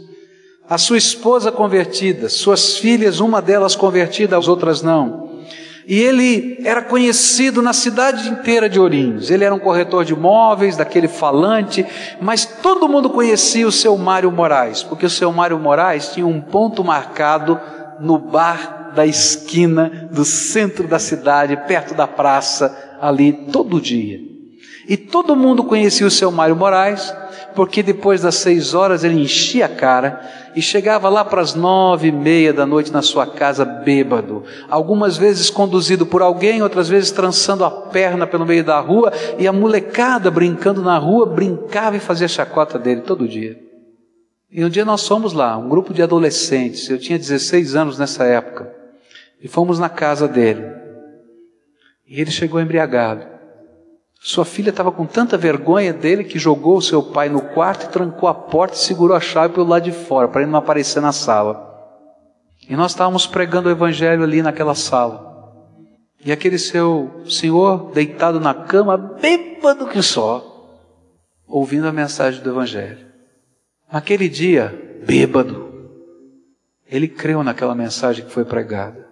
A sua esposa convertida, suas filhas, uma delas convertida, as outras não. E ele era conhecido na cidade inteira de Ourinhos. Ele era um corretor de imóveis, daquele falante, mas todo mundo conhecia o seu Mário Moraes, porque o seu Mário Moraes tinha um ponto marcado no bar da esquina do centro da cidade, perto da praça, ali todo dia. E todo mundo conhecia o seu Mário Moraes, porque depois das seis horas ele enchia a cara e chegava lá para as nove e meia da noite na sua casa bêbado, algumas vezes conduzido por alguém, outras vezes trançando a perna pelo meio da rua e a molecada brincando na rua brincava e fazia chacota dele todo dia. E um dia nós fomos lá, um grupo de adolescentes, eu tinha 16 anos nessa época. E fomos na casa dele. E ele chegou embriagado. Sua filha estava com tanta vergonha dele que jogou o seu pai no quarto e trancou a porta e segurou a chave pelo lado de fora, para ele não aparecer na sala. E nós estávamos pregando o evangelho ali naquela sala. E aquele seu senhor deitado na cama, bêbado que só, ouvindo a mensagem do evangelho. Naquele dia, bêbado, ele creu naquela mensagem que foi pregada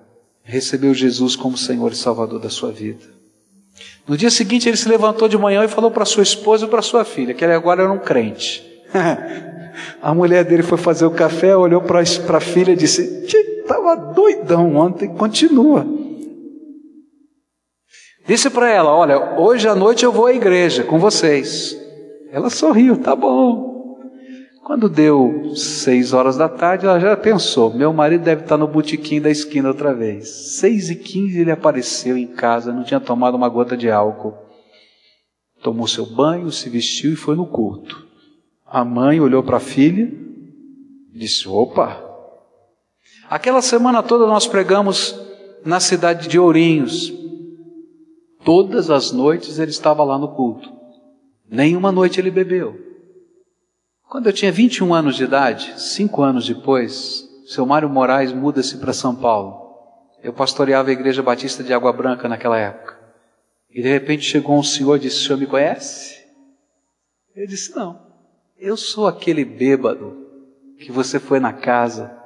recebeu Jesus como Senhor e Salvador da sua vida. No dia seguinte, ele se levantou de manhã e falou para sua esposa e para sua filha, que ele agora era um crente. (laughs) a mulher dele foi fazer o café, olhou para a filha e disse: Estava doidão ontem, continua. Disse para ela: Olha, hoje à noite eu vou à igreja com vocês. Ela sorriu: Tá bom. Quando deu seis horas da tarde, ela já pensou: meu marido deve estar no botequim da esquina outra vez. Seis e quinze ele apareceu em casa, não tinha tomado uma gota de álcool. Tomou seu banho, se vestiu e foi no culto. A mãe olhou para a filha e disse: opa! Aquela semana toda nós pregamos na cidade de Ourinhos. Todas as noites ele estava lá no culto. Nenhuma noite ele bebeu. Quando eu tinha 21 anos de idade, cinco anos depois, seu Mário Moraes muda-se para São Paulo. Eu pastoreava a Igreja Batista de Água Branca naquela época. E de repente chegou um senhor e disse: O senhor me conhece? Eu disse: Não. Eu sou aquele bêbado que você foi na casa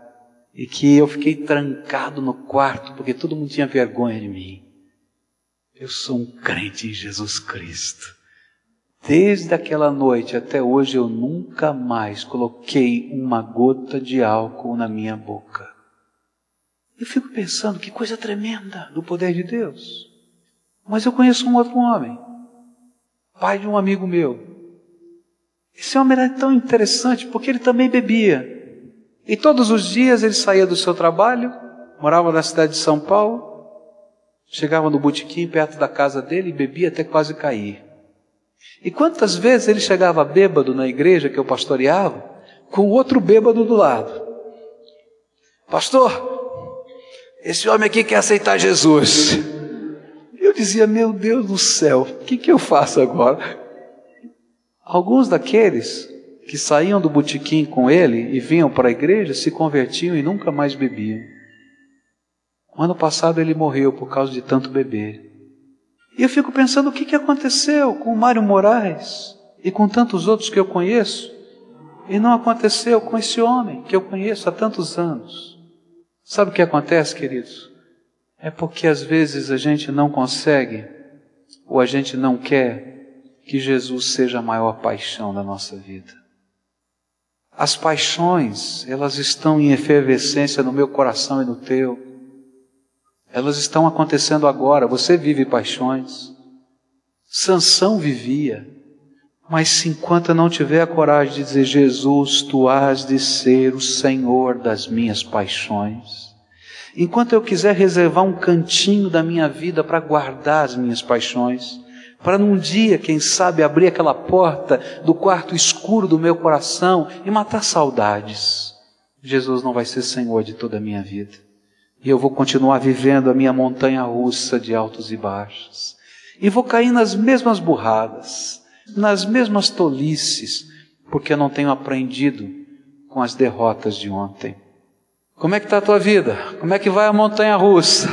e que eu fiquei trancado no quarto porque todo mundo tinha vergonha de mim. Eu sou um crente em Jesus Cristo. Desde aquela noite até hoje eu nunca mais coloquei uma gota de álcool na minha boca. Eu fico pensando que coisa tremenda do poder de Deus. Mas eu conheço um outro homem, pai de um amigo meu. Esse homem era tão interessante porque ele também bebia. E todos os dias ele saía do seu trabalho, morava na cidade de São Paulo, chegava no botequim perto da casa dele e bebia até quase cair. E quantas vezes ele chegava bêbado na igreja que eu pastoreava, com outro bêbado do lado. Pastor, esse homem aqui quer aceitar Jesus. Eu dizia, meu Deus do céu, o que, que eu faço agora? Alguns daqueles que saíam do botequim com ele e vinham para a igreja se convertiam e nunca mais bebiam. O ano passado ele morreu por causa de tanto beber. E eu fico pensando o que, que aconteceu com o Mário Moraes e com tantos outros que eu conheço, e não aconteceu com esse homem que eu conheço há tantos anos. Sabe o que acontece, queridos? É porque às vezes a gente não consegue, ou a gente não quer, que Jesus seja a maior paixão da nossa vida. As paixões, elas estão em efervescência no meu coração e no teu. Elas estão acontecendo agora. Você vive paixões. Sansão vivia. Mas se enquanto eu não tiver a coragem de dizer, Jesus, tu has de ser o Senhor das minhas paixões. Enquanto eu quiser reservar um cantinho da minha vida para guardar as minhas paixões, para num dia, quem sabe, abrir aquela porta do quarto escuro do meu coração e matar saudades. Jesus não vai ser Senhor de toda a minha vida. E eu vou continuar vivendo a minha montanha russa de altos e baixos. E vou cair nas mesmas burradas, nas mesmas tolices, porque eu não tenho aprendido com as derrotas de ontem. Como é que está a tua vida? Como é que vai a montanha russa?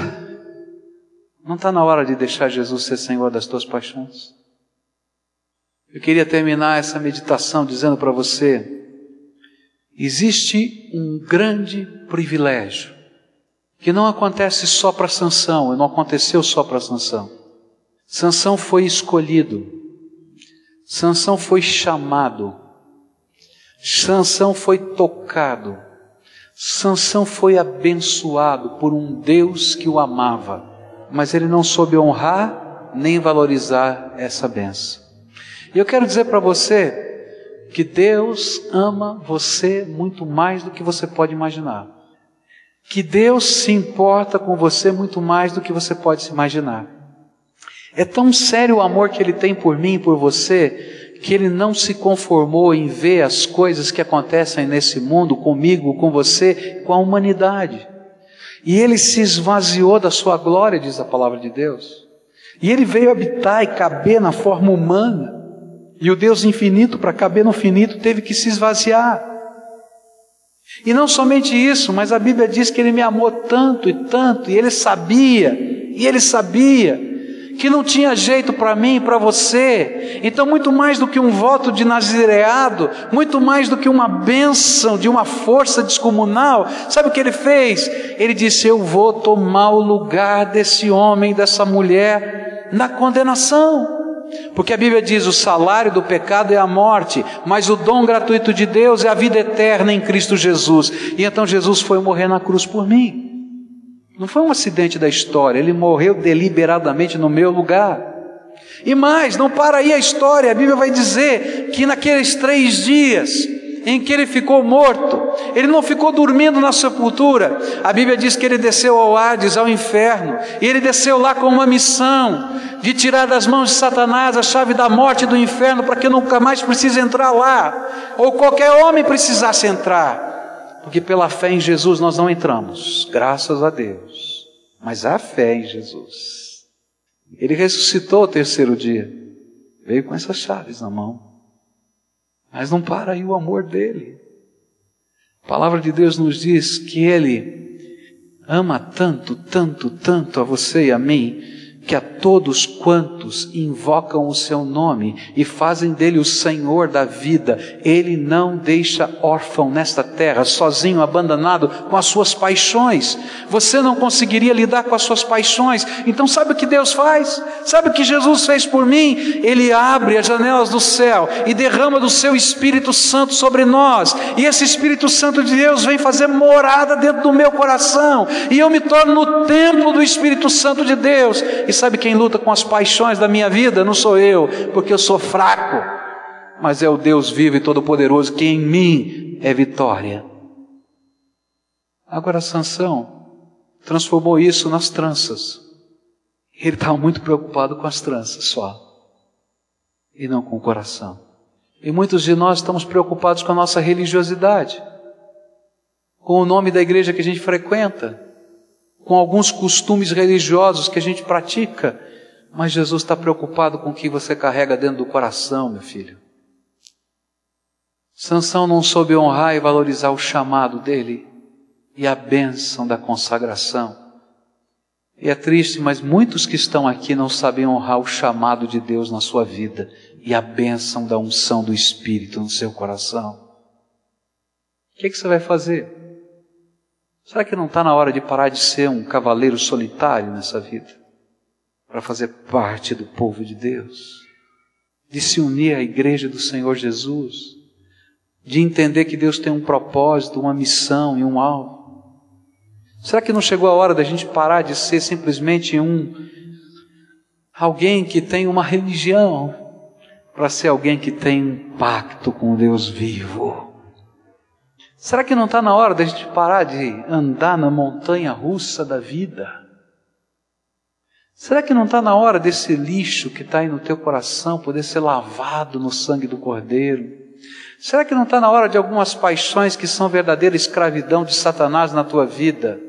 Não está na hora de deixar Jesus ser Senhor das tuas paixões? Eu queria terminar essa meditação dizendo para você: existe um grande privilégio que não acontece só para Sansão, não aconteceu só para Sansão. Sansão foi escolhido, Sansão foi chamado, Sansão foi tocado, Sansão foi abençoado por um Deus que o amava mas ele não soube honrar nem valorizar essa benção. E eu quero dizer para você que Deus ama você muito mais do que você pode imaginar. Que Deus se importa com você muito mais do que você pode se imaginar. É tão sério o amor que Ele tem por mim e por você, que Ele não se conformou em ver as coisas que acontecem nesse mundo, comigo, com você, com a humanidade. E ele se esvaziou da sua glória, diz a palavra de Deus. E ele veio habitar e caber na forma humana. E o Deus infinito, para caber no finito, teve que se esvaziar. E não somente isso, mas a Bíblia diz que ele me amou tanto e tanto, e ele sabia, e ele sabia que não tinha jeito para mim e para você. Então, muito mais do que um voto de nazireado, muito mais do que uma bênção de uma força descomunal, sabe o que ele fez? Ele disse: Eu vou tomar o lugar desse homem, dessa mulher, na condenação. Porque a Bíblia diz: o salário do pecado é a morte, mas o dom gratuito de Deus é a vida eterna em Cristo Jesus. E então Jesus foi morrer na cruz por mim. Não foi um acidente da história, ele morreu deliberadamente no meu lugar. E mais, não para aí a história, a Bíblia vai dizer que naqueles três dias em que ele ficou morto, ele não ficou dormindo na sepultura, a Bíblia diz que ele desceu ao Hades, ao inferno, e ele desceu lá com uma missão de tirar das mãos de Satanás a chave da morte e do inferno para que nunca mais precise entrar lá, ou qualquer homem precisasse entrar. Porque pela fé em Jesus nós não entramos, graças a Deus. Mas há fé em Jesus. Ele ressuscitou o terceiro dia. Veio com essas chaves na mão. Mas não para aí o amor dele. A palavra de Deus nos diz que ele ama tanto, tanto, tanto a você e a mim, que a todos quantos invocam o seu nome e fazem dele o Senhor da vida, ele não deixa órfão nesta terra, sozinho, abandonado com as suas paixões. Você não conseguiria lidar com as suas paixões. Então, sabe o que Deus faz? Sabe o que Jesus fez por mim? Ele abre as janelas do céu e derrama do seu Espírito Santo sobre nós. E esse Espírito Santo de Deus vem fazer morada dentro do meu coração, e eu me torno no templo do Espírito Santo de Deus. E sabe quem luta com as paixões da minha vida? Não sou eu, porque eu sou fraco, mas é o Deus vivo e todo-poderoso que em mim é vitória. Agora, Sansão transformou isso nas tranças. Ele estava muito preocupado com as tranças só, e não com o coração. E muitos de nós estamos preocupados com a nossa religiosidade, com o nome da igreja que a gente frequenta, com alguns costumes religiosos que a gente pratica, mas Jesus está preocupado com o que você carrega dentro do coração, meu filho. Sansão não soube honrar e valorizar o chamado dele e a bênção da consagração. E é triste, mas muitos que estão aqui não sabem honrar o chamado de Deus na sua vida e a bênção da unção do Espírito no seu coração. O que, que você vai fazer? Será que não está na hora de parar de ser um cavaleiro solitário nessa vida? Para fazer parte do povo de Deus? De se unir à igreja do Senhor Jesus? De entender que Deus tem um propósito, uma missão e um alvo? Será que não chegou a hora da gente parar de ser simplesmente um alguém que tem uma religião para ser alguém que tem um pacto com Deus vivo? Será que não está na hora da gente parar de andar na montanha russa da vida? Será que não está na hora desse lixo que está aí no teu coração poder ser lavado no sangue do Cordeiro? Será que não está na hora de algumas paixões que são verdadeira escravidão de Satanás na tua vida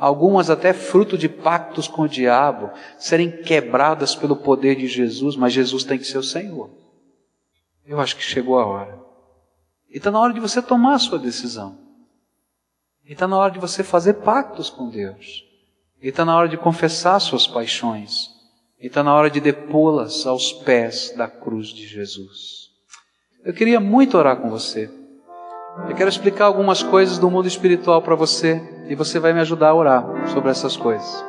algumas até fruto de pactos com o diabo, serem quebradas pelo poder de Jesus, mas Jesus tem que ser o Senhor. Eu acho que chegou a hora. E está na hora de você tomar a sua decisão. E está na hora de você fazer pactos com Deus. E está na hora de confessar suas paixões. E está na hora de depô-las aos pés da cruz de Jesus. Eu queria muito orar com você. Eu quero explicar algumas coisas do mundo espiritual para você e você vai me ajudar a orar sobre essas coisas.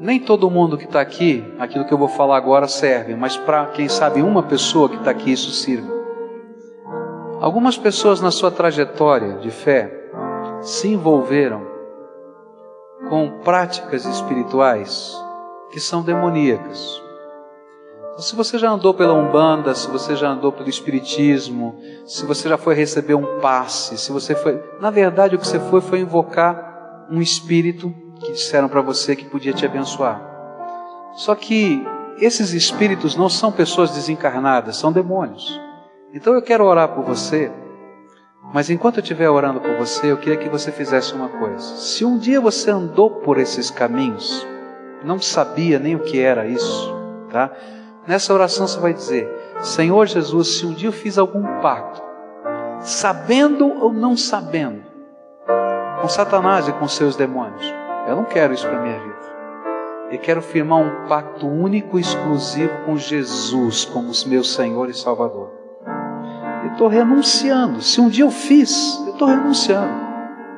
Nem todo mundo que está aqui, aquilo que eu vou falar agora serve, mas para quem sabe uma pessoa que está aqui isso sirva. Algumas pessoas na sua trajetória de fé se envolveram com práticas espirituais que são demoníacas. Se você já andou pela Umbanda, se você já andou pelo Espiritismo, se você já foi receber um passe, se você foi. Na verdade, o que você foi foi invocar um espírito que disseram para você que podia te abençoar. Só que esses espíritos não são pessoas desencarnadas, são demônios. Então eu quero orar por você, mas enquanto eu estiver orando por você, eu queria que você fizesse uma coisa. Se um dia você andou por esses caminhos, não sabia nem o que era isso, tá? Nessa oração você vai dizer: Senhor Jesus, se um dia eu fiz algum pacto, sabendo ou não sabendo, com Satanás e com seus demônios, eu não quero isso para minha vida. Eu quero firmar um pacto único e exclusivo com Jesus como meu Senhor e Salvador. Eu estou renunciando. Se um dia eu fiz, eu estou renunciando.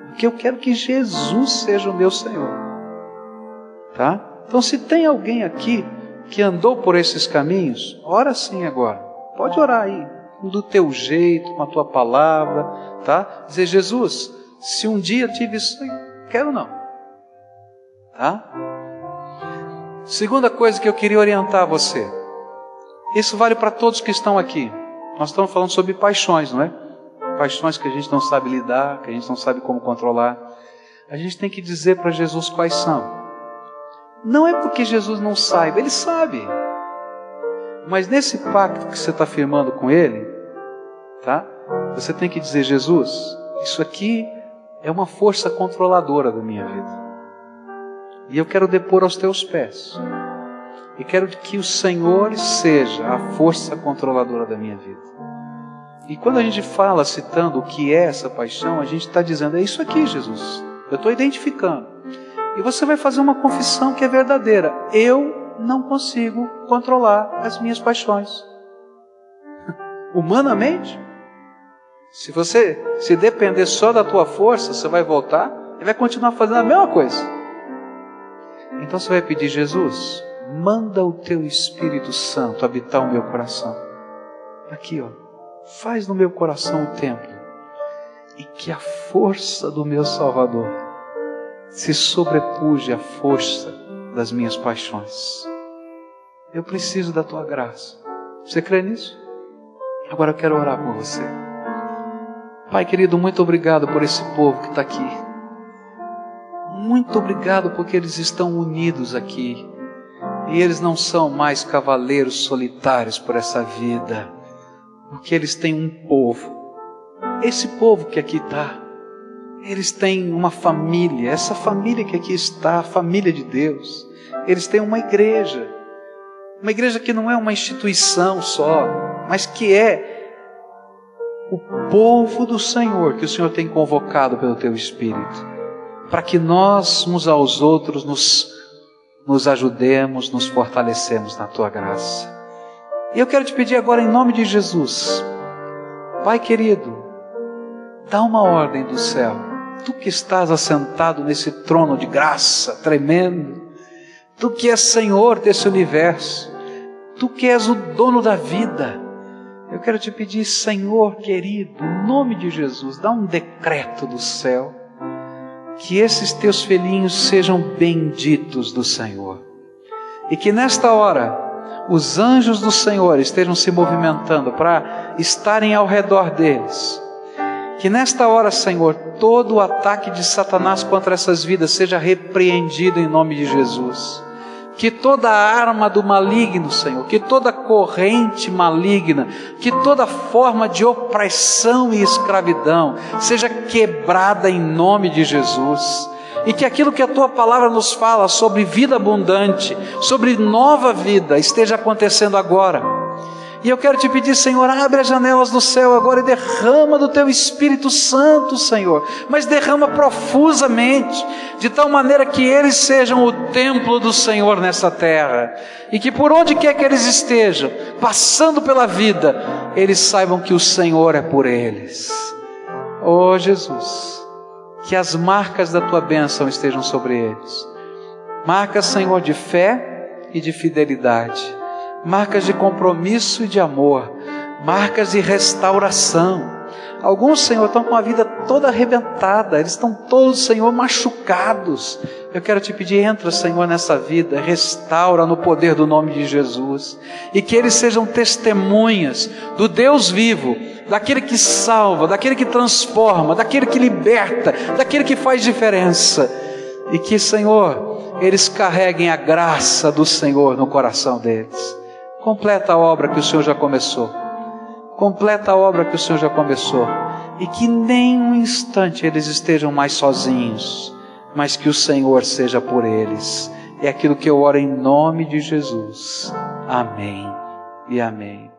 Porque eu quero que Jesus seja o meu Senhor. Tá? Então, se tem alguém aqui que andou por esses caminhos, ora sim agora. Pode orar aí, do teu jeito, com a tua palavra, tá? Dizer, Jesus, se um dia tive isso, quero não. Tá? Segunda coisa que eu queria orientar você. Isso vale para todos que estão aqui. Nós estamos falando sobre paixões, não é? Paixões que a gente não sabe lidar, que a gente não sabe como controlar. A gente tem que dizer para Jesus quais são. Não é porque Jesus não saiba, ele sabe. Mas nesse pacto que você está firmando com ele, tá? Você tem que dizer, Jesus, isso aqui é uma força controladora da minha vida. E eu quero depor aos teus pés. E quero que o Senhor seja a força controladora da minha vida. E quando a gente fala citando o que é essa paixão, a gente está dizendo, é isso aqui, Jesus. Eu estou identificando. E você vai fazer uma confissão que é verdadeira. Eu não consigo controlar as minhas paixões. (laughs) Humanamente, se você se depender só da tua força, você vai voltar e vai continuar fazendo a mesma coisa. Então você vai pedir, Jesus, manda o teu Espírito Santo habitar o meu coração. Aqui, ó. Faz no meu coração o templo. E que a força do meu Salvador se sobrepuje à força das minhas paixões. Eu preciso da tua graça. Você crê nisso? Agora eu quero orar por você. Pai querido, muito obrigado por esse povo que está aqui. Muito obrigado porque eles estão unidos aqui. E eles não são mais cavaleiros solitários por essa vida, porque eles têm um povo. Esse povo que aqui está, eles têm uma família, essa família que aqui está, a família de Deus. Eles têm uma igreja, uma igreja que não é uma instituição só, mas que é o povo do Senhor que o Senhor tem convocado pelo teu Espírito, para que nós uns aos outros nos nos ajudemos, nos fortalecemos na tua graça. E eu quero te pedir agora, em nome de Jesus, Pai querido, dá uma ordem do céu. Tu que estás assentado nesse trono de graça tremendo, tu que és Senhor desse universo, tu que és o dono da vida, eu quero te pedir, Senhor querido, em nome de Jesus, dá um decreto do céu que esses teus filhinhos sejam benditos do Senhor. E que nesta hora os anjos do Senhor estejam se movimentando para estarem ao redor deles. Que nesta hora, Senhor, todo o ataque de Satanás contra essas vidas seja repreendido em nome de Jesus que toda arma do maligno, Senhor, que toda corrente maligna, que toda forma de opressão e escravidão seja quebrada em nome de Jesus. E que aquilo que a tua palavra nos fala sobre vida abundante, sobre nova vida, esteja acontecendo agora e eu quero te pedir, Senhor, abre as janelas do céu agora e derrama do teu Espírito Santo, Senhor, mas derrama profusamente, de tal maneira que eles sejam o templo do Senhor nessa terra, e que por onde quer que eles estejam, passando pela vida, eles saibam que o Senhor é por eles. Oh Jesus, que as marcas da tua bênção estejam sobre eles, marcas, Senhor, de fé e de fidelidade marcas de compromisso e de amor, marcas de restauração. Alguns, Senhor, estão com a vida toda arrebentada, eles estão todos, Senhor, machucados. Eu quero te pedir, entra, Senhor, nessa vida, restaura no poder do nome de Jesus, e que eles sejam testemunhas do Deus vivo, daquele que salva, daquele que transforma, daquele que liberta, daquele que faz diferença, e que, Senhor, eles carreguem a graça do Senhor no coração deles. Completa a obra que o Senhor já começou. Completa a obra que o Senhor já começou. E que nem um instante eles estejam mais sozinhos, mas que o Senhor seja por eles. É aquilo que eu oro em nome de Jesus. Amém e amém.